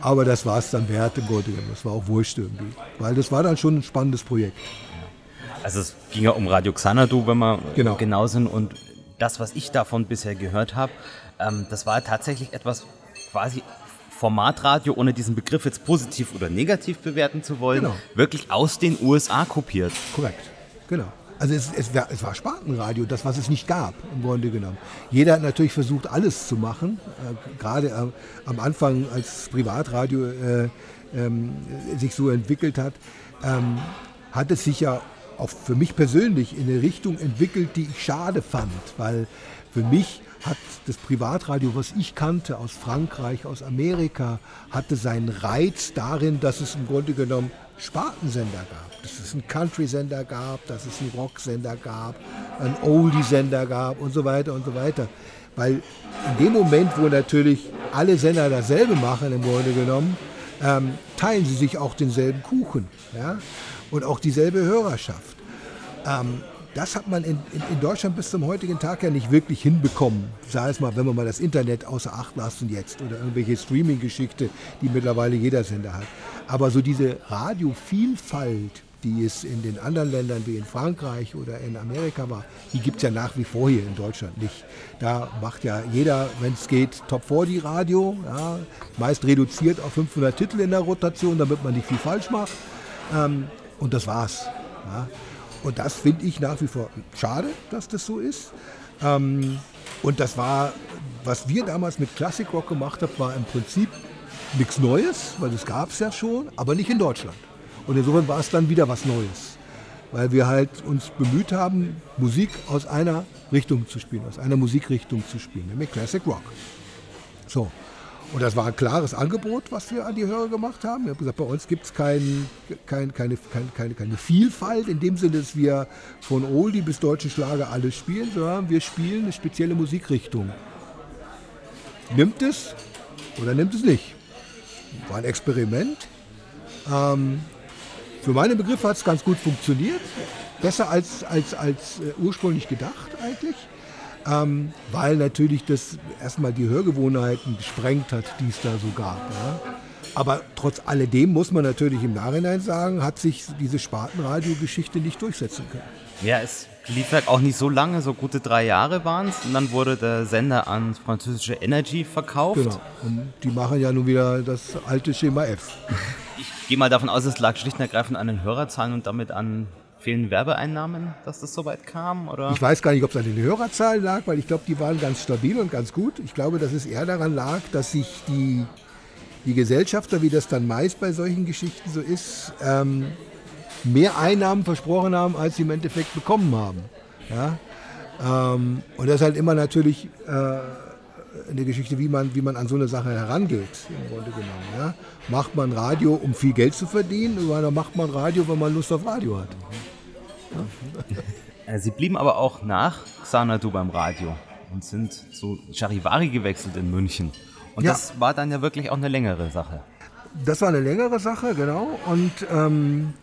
Aber das war es dann wert im Grunde genommen. Das war auch wurscht irgendwie. Weil das war dann schon ein spannendes Projekt. Also es ging ja um Radio Xanadu, wenn wir genau, genau sind. Und das, was ich davon bisher gehört habe, ähm, das war tatsächlich etwas quasi Formatradio, ohne diesen Begriff jetzt positiv oder negativ bewerten zu wollen, Genau. wirklich aus den USA kopiert. Korrekt, genau. Also es, es, war, es war Spartenradio, das, was es nicht gab, im Grunde genommen. Jeder hat natürlich versucht, alles zu machen. Äh, Gerade äh, am Anfang, als Privatradio äh, ähm, sich so entwickelt hat, ähm, hat es sich ja auch für mich persönlich in eine Richtung entwickelt, die ich schade fand. Weil für mich hat das Privatradio, was ich kannte aus Frankreich, aus Amerika, hatte seinen Reiz darin, dass es im Grunde genommen Spartensender gab. Dass es einen Country-Sender gab, dass es einen Rock-Sender gab, einen Oldie-Sender gab und so weiter und so weiter. Weil in dem Moment, wo natürlich alle Sender dasselbe machen, im Grunde genommen, ähm, teilen sie sich auch denselben Kuchen ja? und auch dieselbe Hörerschaft. Ähm, das hat man in, in, in, Deutschland bis zum heutigen Tag ja nicht wirklich hinbekommen. Sei es mal, wenn man mal das Internet außer Acht lassen jetzt oder irgendwelche Streaming-Geschichte, die mittlerweile jeder Sender hat. Aber so diese Radiovielfalt, die es in den anderen Ländern wie in Frankreich oder in Amerika war, die gibt es ja nach wie vor hier in Deutschland nicht. Da macht ja jeder, wenn es geht, Top 40 Radio, ja, meist reduziert auf 500 Titel in der Rotation, damit man nicht viel falsch macht. Ähm, und das war's. Ja. Und das finde ich nach wie vor schade, dass das so ist. Ähm, und das war, was wir damals mit Classic Rock gemacht haben, war im Prinzip nichts Neues, weil das gab es ja schon, aber nicht in Deutschland. Und insofern war es dann wieder was Neues, weil wir halt uns bemüht haben, Musik aus einer Richtung zu spielen, aus einer Musikrichtung zu spielen, nämlich Classic Rock. So. Und das war ein klares Angebot, was wir an die Hörer gemacht haben. Wir haben gesagt, bei uns gibt es kein, kein, keine, keine, keine Vielfalt in dem Sinne, dass wir von Oldie bis deutschen Schlager alles spielen, sondern wir spielen eine spezielle Musikrichtung. Nimmt es oder nimmt es nicht? War ein Experiment. Ähm, für meine Begriffe hat es ganz gut funktioniert. Besser als, als, als äh, ursprünglich gedacht eigentlich. Ähm, weil natürlich das erstmal die Hörgewohnheiten gesprengt hat, die es da so gab. Ja. Aber trotz alledem muss man natürlich im Nachhinein sagen, hat sich diese Spartenradio-Geschichte nicht durchsetzen können. Ja, es lief halt auch nicht so lange, so gute drei Jahre waren es. Und dann wurde der Sender an französische Energy verkauft. Genau. Und die machen ja nun wieder das alte Schema F. Ich gehe mal davon aus, es lag schlicht und ergreifend an den Hörerzahlen und damit an fehlenden Werbeeinnahmen, dass das so weit kam? Oder? Ich weiß gar nicht, ob es an den Hörerzahlen lag, weil ich glaube, die waren ganz stabil und ganz gut. Ich glaube, dass es eher daran lag, dass sich die, die Gesellschafter, wie das dann meist bei solchen Geschichten so ist, ähm, mehr Einnahmen versprochen haben, als sie im Endeffekt bekommen haben. Ja? Ähm, und das ist halt immer natürlich äh, eine Geschichte, wie man, wie man an so eine Sache herangeht, im Grunde genommen. Ja? Macht man Radio, um viel Geld zu verdienen, oder macht man Radio, wenn man Lust auf Radio hat? Ja? Sie blieben aber auch nach Xanadu beim Radio und sind zu Charivari gewechselt in München. Und ja. das war dann ja wirklich auch eine längere Sache. Das war eine längere Sache, genau. Und ähm,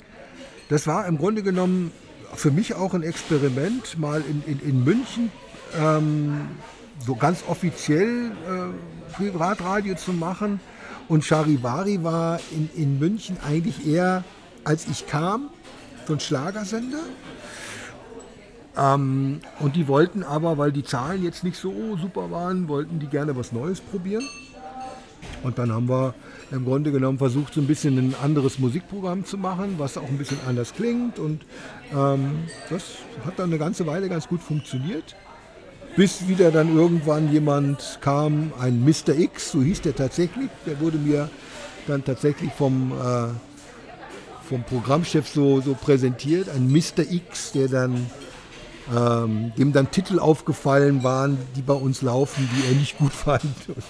das war im Grunde genommen für mich auch ein Experiment, mal in, in, in München ähm, so ganz offiziell äh, Privatradio zu machen. Und Charivari war in, in München eigentlich eher, als ich kam, so ein Schlagersender. Ähm, und die wollten aber, weil die Zahlen jetzt nicht so super waren, wollten die gerne was Neues probieren. Und dann haben wir im Grunde genommen versucht, so ein bisschen ein anderes Musikprogramm zu machen, was auch ein bisschen anders klingt. Und ähm, das hat dann eine ganze Weile ganz gut funktioniert bis wieder dann irgendwann jemand kam, ein Mr. X, so hieß der tatsächlich, der wurde mir dann tatsächlich vom, äh, vom Programmchef so, so präsentiert, ein Mr. X, der dann ähm, dem dann Titel aufgefallen waren, die bei uns laufen, die er nicht gut fand. Und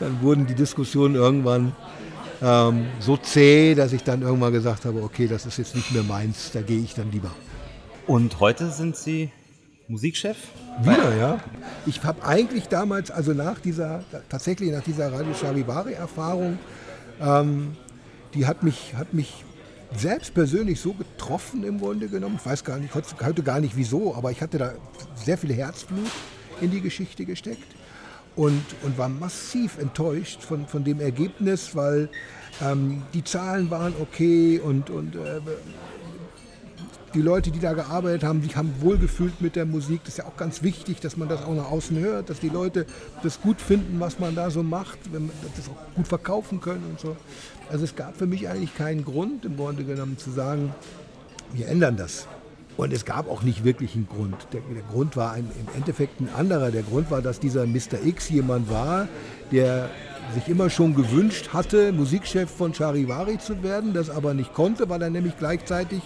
dann wurden die Diskussionen irgendwann ähm, so zäh, dass ich dann irgendwann gesagt habe, okay, das ist jetzt nicht mehr meins, da gehe ich dann lieber. Und heute sind Sie Musikchef? Wieder, ja. Ich habe eigentlich damals, also nach dieser, tatsächlich nach dieser Radio Charivari-Erfahrung, ähm, die hat mich, hat mich selbst persönlich so getroffen im Grunde genommen. Ich weiß gar nicht, heute gar nicht wieso, aber ich hatte da sehr viel Herzblut in die Geschichte gesteckt und, und war massiv enttäuscht von, von dem Ergebnis, weil ähm, die Zahlen waren okay und, und äh, die Leute, die da gearbeitet haben, sich haben wohlgefühlt mit der Musik. Das ist ja auch ganz wichtig, dass man das auch nach außen hört, dass die Leute das gut finden, was man da so macht, wenn man das auch gut verkaufen können und so. Also es gab für mich eigentlich keinen Grund, im Grunde genommen zu sagen, wir ändern das. Und es gab auch nicht wirklich einen Grund. Der, der Grund war ein, im Endeffekt ein anderer. Der Grund war, dass dieser Mr. X jemand war, der sich immer schon gewünscht hatte, Musikchef von Charivari zu werden, das aber nicht konnte, weil er nämlich gleichzeitig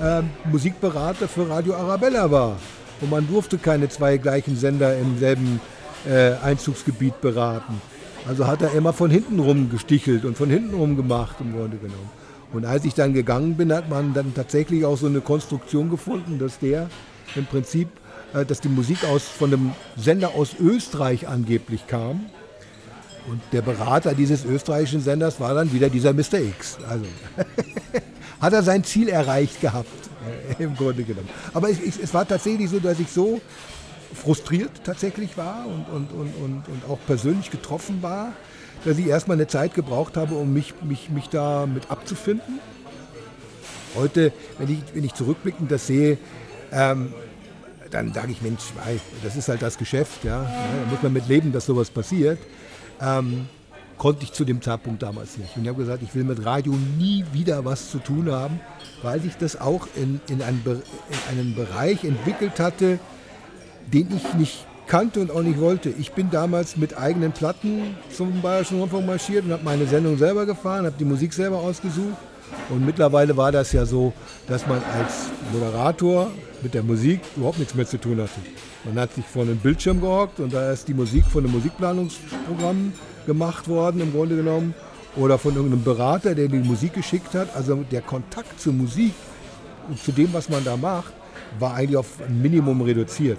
äh, Musikberater für Radio Arabella war. Und man durfte keine zwei gleichen Sender im selben äh, Einzugsgebiet beraten. Also hat er immer von hinten rum gestichelt und von hinten rum gemacht, im Grunde genommen. Und als ich dann gegangen bin, hat man dann tatsächlich auch so eine Konstruktion gefunden, dass der im Prinzip, äh, dass die Musik aus, von einem Sender aus Österreich angeblich kam. Und der Berater dieses österreichischen Senders war dann wieder dieser Mr. X. Also hat er sein Ziel erreicht gehabt, im Grunde genommen. Aber es, es, war tatsächlich so, dass ich so frustriert tatsächlich war und, und, und, und, und auch persönlich getroffen war, dass ich erstmal eine Zeit gebraucht habe, um mich, mich, mich da mit abzufinden. Heute, wenn ich, wenn ich zurückblickend das sehe, ähm, dann sage ich, Mensch, das ist halt das Geschäft, ja. Da muss man mit leben, dass sowas passiert. Ähm, konnte ich zu dem Zeitpunkt damals nicht. Und ich habe gesagt, ich will mit Radio nie wieder was zu tun haben, weil sich das auch in, in, einen, in einen Bereich entwickelt hatte, den ich nicht kannte und auch nicht wollte. Ich bin damals mit eigenen Platten zum Bayerischen Rundfunk marschiert und habe meine Sendung selber gefahren, habe die Musik selber ausgesucht. Und mittlerweile war das ja so, dass man als Moderator mit der Musik überhaupt nichts mehr zu tun hatte. Man hat sich vor einem Bildschirm gehockt und da ist die Musik von einem Musikplanungsprogramm gemacht worden, im Grunde genommen. Oder von irgendeinem Berater, der die Musik geschickt hat. Also der Kontakt zur Musik und zu dem, was man da macht, war eigentlich auf ein Minimum reduziert.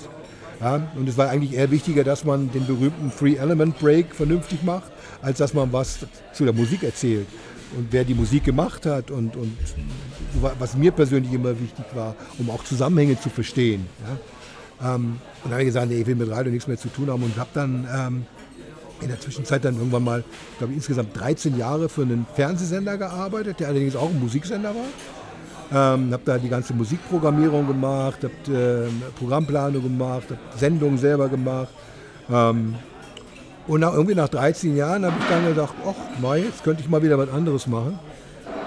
Ja, und es war eigentlich eher wichtiger, dass man den berühmten Free Element Break vernünftig macht, als dass man was zu der Musik erzählt. Und wer die Musik gemacht hat und, und was mir persönlich immer wichtig war, um auch Zusammenhänge zu verstehen. Ja. Ähm, und dann habe ich gesagt, nee, ich will mit Radio nichts mehr zu tun haben und habe dann ähm, in der Zwischenzeit dann irgendwann mal, glaube ich, insgesamt 13 Jahre für einen Fernsehsender gearbeitet, der allerdings auch ein Musiksender war. Ähm, habe da die ganze Musikprogrammierung gemacht, habe äh, Programmplanung gemacht, habe Sendungen selber gemacht. Ähm, und nach, irgendwie nach 13 Jahren habe ich dann gedacht, ach, Mai, jetzt könnte ich mal wieder was anderes machen.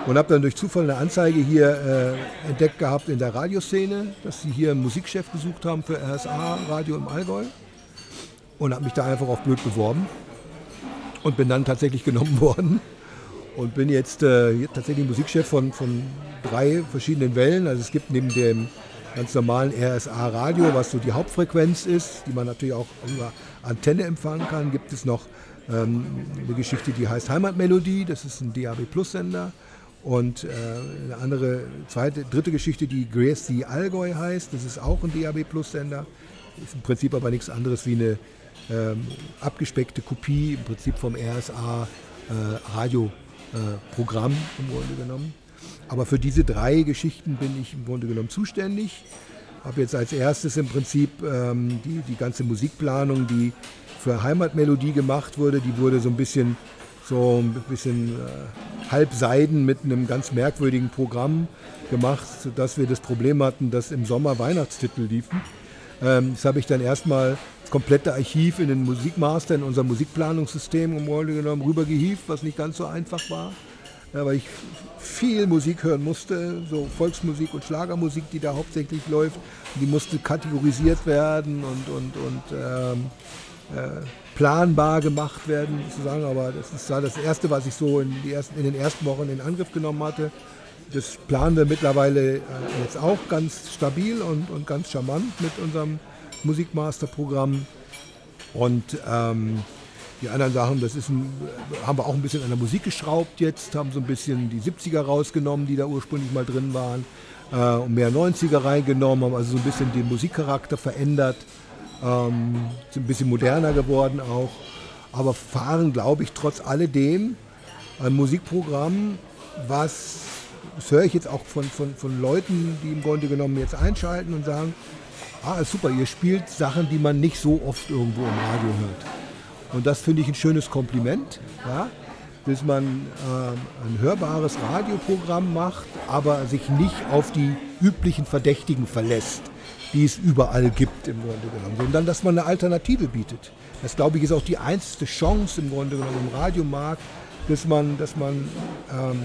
Und habe dann durch Zufall eine Anzeige hier äh, entdeckt gehabt in der Radioszene, dass sie hier einen Musikchef gesucht haben für RSA Radio im Allgäu. Und habe mich da einfach auf blöd beworben und bin dann tatsächlich genommen worden und bin jetzt äh, tatsächlich Musikchef von, von drei verschiedenen Wellen. Also es gibt neben dem ganz normalen RSA-Radio, was so die Hauptfrequenz ist, die man natürlich auch über Antenne empfangen kann, gibt es noch ähm, eine Geschichte, die heißt Heimatmelodie, das ist ein DAB-Plus-Sender. Und äh, eine andere, zweite, dritte Geschichte, die Gracie Allgäu heißt, das ist auch ein DAB-Plus-Sender. Ist im Prinzip aber nichts anderes wie eine ähm, abgespeckte Kopie im Prinzip vom RSA äh, Radio äh, im Grunde genommen. Aber für diese drei Geschichten bin ich im Grunde genommen zuständig. Habe jetzt als erstes im Prinzip ähm, die, die ganze Musikplanung, die für Heimatmelodie gemacht wurde, die wurde so ein bisschen so ein bisschen äh, halbseiden mit einem ganz merkwürdigen Programm gemacht, sodass wir das Problem hatten, dass im Sommer Weihnachtstitel liefen. Ähm, das habe ich dann erstmal das komplette Archiv in den Musikmaster, in unser Musikplanungssystem im Grunde genommen rübergehievt, was nicht ganz so einfach war. Ja, weil ich viel Musik hören musste, so Volksmusik und Schlagermusik, die da hauptsächlich läuft. Die musste kategorisiert werden und, und, und ähm, äh, planbar gemacht werden, sozusagen. Aber das ist das Erste, was ich so in, ersten, in den ersten Wochen in Angriff genommen hatte. Das planen wir mittlerweile äh, jetzt auch ganz stabil und, und ganz charmant mit unserem Musikmaster-Programm. Und ähm, die anderen Sachen, das ist ein, haben wir auch ein bisschen an der Musik geschraubt jetzt, haben so ein bisschen die 70er rausgenommen, die da ursprünglich mal drin waren, äh, und mehr 90er reingenommen, haben also so ein bisschen den Musikcharakter verändert, ähm, sind ein bisschen moderner geworden auch, aber fahren, glaube ich, trotz alledem ein Musikprogramm, was, das höre ich jetzt auch von, von, von Leuten, die im Grunde genommen jetzt einschalten und sagen, ah, super, ihr spielt Sachen, die man nicht so oft irgendwo im Radio hört. Und das finde ich ein schönes Kompliment. Ja? bis man ähm, ein hörbares Radioprogramm macht, aber sich nicht auf die üblichen Verdächtigen verlässt, die es überall gibt im Grunde genommen, sondern dass man eine Alternative bietet. Das, glaube ich, ist auch die einzige Chance im Grunde genommen im Radiomarkt, dass man, dass man ähm,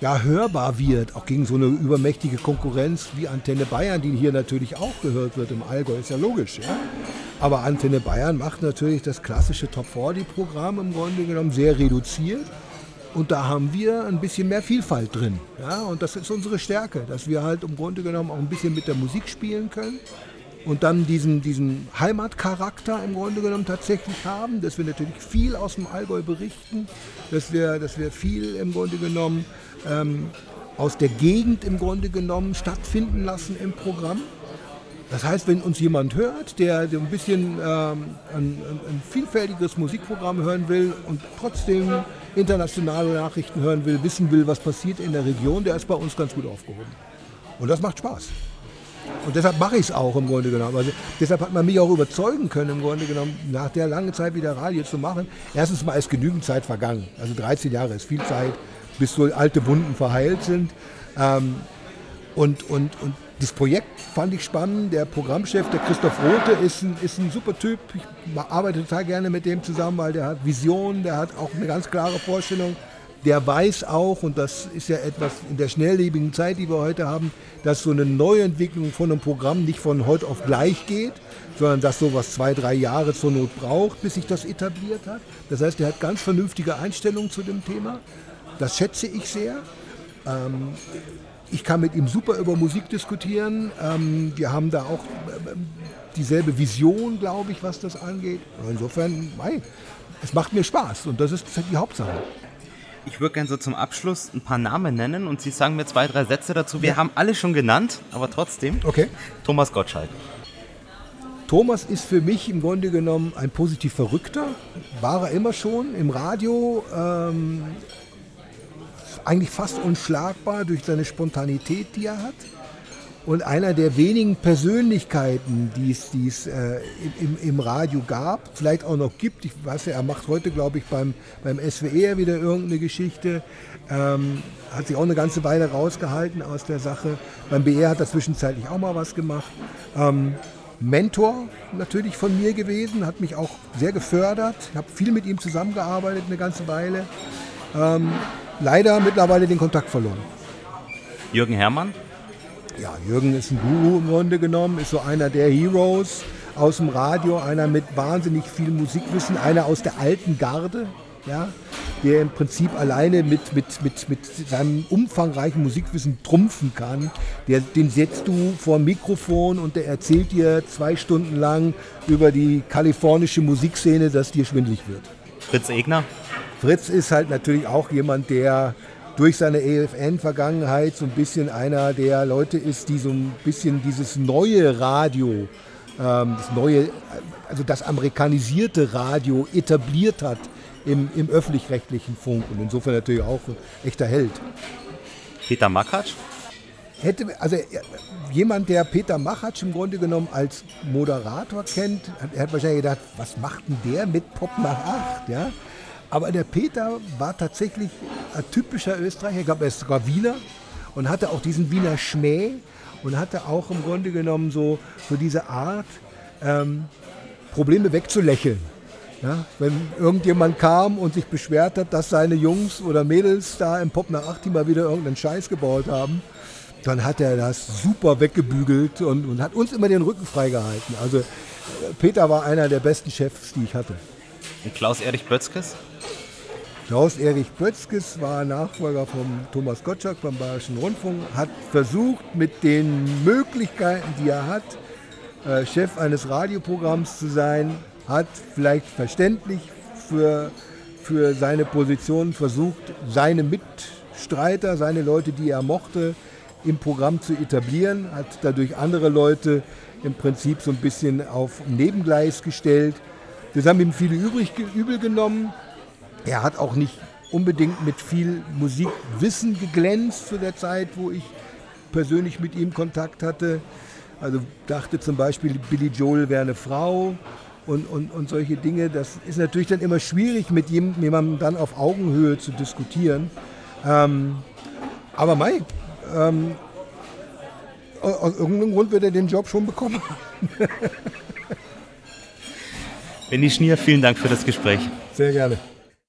ja, hörbar wird, auch gegen so eine übermächtige Konkurrenz wie Antenne Bayern, die hier natürlich auch gehört wird im Allgäu, ist ja logisch. Ja? Aber Antenne Bayern macht natürlich das klassische Top 40-Programm im Grunde genommen sehr reduziert. Und da haben wir ein bisschen mehr Vielfalt drin. Ja? Und das ist unsere Stärke, dass wir halt im Grunde genommen auch ein bisschen mit der Musik spielen können und dann diesen, diesen Heimatcharakter im Grunde genommen tatsächlich haben, dass wir natürlich viel aus dem Allgäu berichten, dass wir, dass wir viel im Grunde genommen ähm, aus der Gegend im Grunde genommen stattfinden lassen im Programm. Das heißt, wenn uns jemand hört, der, ein bisschen ähm, ein, ein, vielfältiges Musikprogramm hören will und trotzdem internationale Nachrichten hören will, wissen will, was passiert in der Region, der ist bei uns ganz gut aufgehoben. Und das macht Spaß. Und deshalb mache ich es auch im Grunde genommen. Also deshalb hat man mich auch überzeugen können, im Grunde genommen, nach der langen Zeit wieder Radio zu machen. Erstens mal ist genügend Zeit vergangen. Also 13 Jahre ist viel Zeit, bis so alte Wunden verheilt sind. Ähm, und, und, und das Projekt fand ich spannend. Der Programmchef, der Christoph Rote, ist ein, ist ein super Typ. Ich arbeite total gerne mit dem zusammen, weil der hat Visionen, der hat auch eine ganz klare Vorstellung. Der weiß auch, und das ist ja etwas in der schnelllebigen Zeit, die wir heute haben, dass so eine Neuentwicklung von einem Programm nicht von heute auf gleich geht, sondern dass sowas zwei, drei Jahre zur Not braucht, bis sich das etabliert hat. Das heißt, er hat ganz vernünftige Einstellungen zu dem Thema. Das schätze ich sehr. Ähm, ich kann mit ihm super über Musik diskutieren. Ähm, wir haben da auch äh, dieselbe Vision, glaube ich, was das angeht. Insofern, mei, es macht mir Spaß und das ist die Hauptsache. Ich würde gerne so zum Abschluss ein paar Namen nennen und Sie sagen mir zwei, drei Sätze dazu. Wir ja. haben alle schon genannt, aber trotzdem. Okay. Thomas Gottschalk. Thomas ist für mich im Grunde genommen ein positiv Verrückter. War er immer schon im Radio. Ähm, eigentlich fast unschlagbar durch seine Spontanität, die er hat. Und einer der wenigen Persönlichkeiten, die es äh, im, im, Radio gab, vielleicht auch noch gibt. Ich weiß ja, er macht heute, glaube ich, beim, beim SWR wieder irgendeine Geschichte. Ähm, hat sich auch eine ganze Weile rausgehalten aus der Sache. Beim BR hat er zwischenzeitlich auch mal was gemacht. Ähm, Mentor natürlich von mir gewesen, hat mich auch sehr gefördert. Ich habe viel mit ihm zusammengearbeitet eine ganze Weile. Ähm, leider mittlerweile den Kontakt verloren. Jürgen Herrmann? Ja, Jürgen ist ein Guru im Grunde genommen, ist so einer der Heroes aus dem Radio, einer mit wahnsinnig viel Musikwissen, einer aus der alten Garde, ja, der im Prinzip alleine mit, mit, mit, mit seinem umfangreichen Musikwissen trumpfen kann. Der, den setzt du vor Mikrofon und der erzählt dir zwei Stunden lang über die kalifornische Musikszene, dass dir schwindlig wird. Fritz Egner? Fritz ist halt natürlich auch jemand, der durch seine EFN-Vergangenheit so ein bisschen einer der Leute ist, die so ein bisschen dieses neue Radio, ähm, das neue, also das amerikanisierte Radio etabliert hat im, im öffentlich-rechtlichen Funk und insofern natürlich auch ein echter Held. Peter Makatsch? Hätte, also jemand, der Peter Machatsch im Grunde genommen als Moderator kennt, er hat wahrscheinlich gedacht, was macht denn der mit Pop nach 8? Ja? Aber der Peter war tatsächlich ein typischer Österreicher. Ich glaube, er ist sogar Wiener und hatte auch diesen Wiener Schmäh und hatte auch im Grunde genommen so, so diese Art, ähm, Probleme wegzulächeln. Ja, wenn irgendjemand kam und sich beschwert hat, dass seine Jungs oder Mädels da im Pop nach 8 mal wieder irgendeinen Scheiß gebaut haben, dann hat er das super weggebügelt und, und hat uns immer den Rücken freigehalten. Also äh, Peter war einer der besten Chefs, die ich hatte. Und Klaus-Erich Bötzkes? Klaus-Erich Bötzkes war Nachfolger von Thomas Gottschalk beim Bayerischen Rundfunk, hat versucht, mit den Möglichkeiten, die er hat, äh, Chef eines Radioprogramms zu sein, hat vielleicht verständlich für, für seine Position versucht, seine Mitstreiter, seine Leute, die er mochte, im Programm zu etablieren, hat dadurch andere Leute im Prinzip so ein bisschen auf Nebengleis gestellt. Das haben ihm viele übrig, übel genommen. Er hat auch nicht unbedingt mit viel Musikwissen geglänzt zu der Zeit, wo ich persönlich mit ihm Kontakt hatte. Also dachte zum Beispiel, Billy Joel wäre eine Frau und, und, und solche Dinge. Das ist natürlich dann immer schwierig, mit jemandem dann auf Augenhöhe zu diskutieren. Ähm, aber Mai, ähm, aus irgendeinem Grund wird er den Job schon bekommen. Benny Schnier, vielen Dank für das Gespräch. Sehr gerne.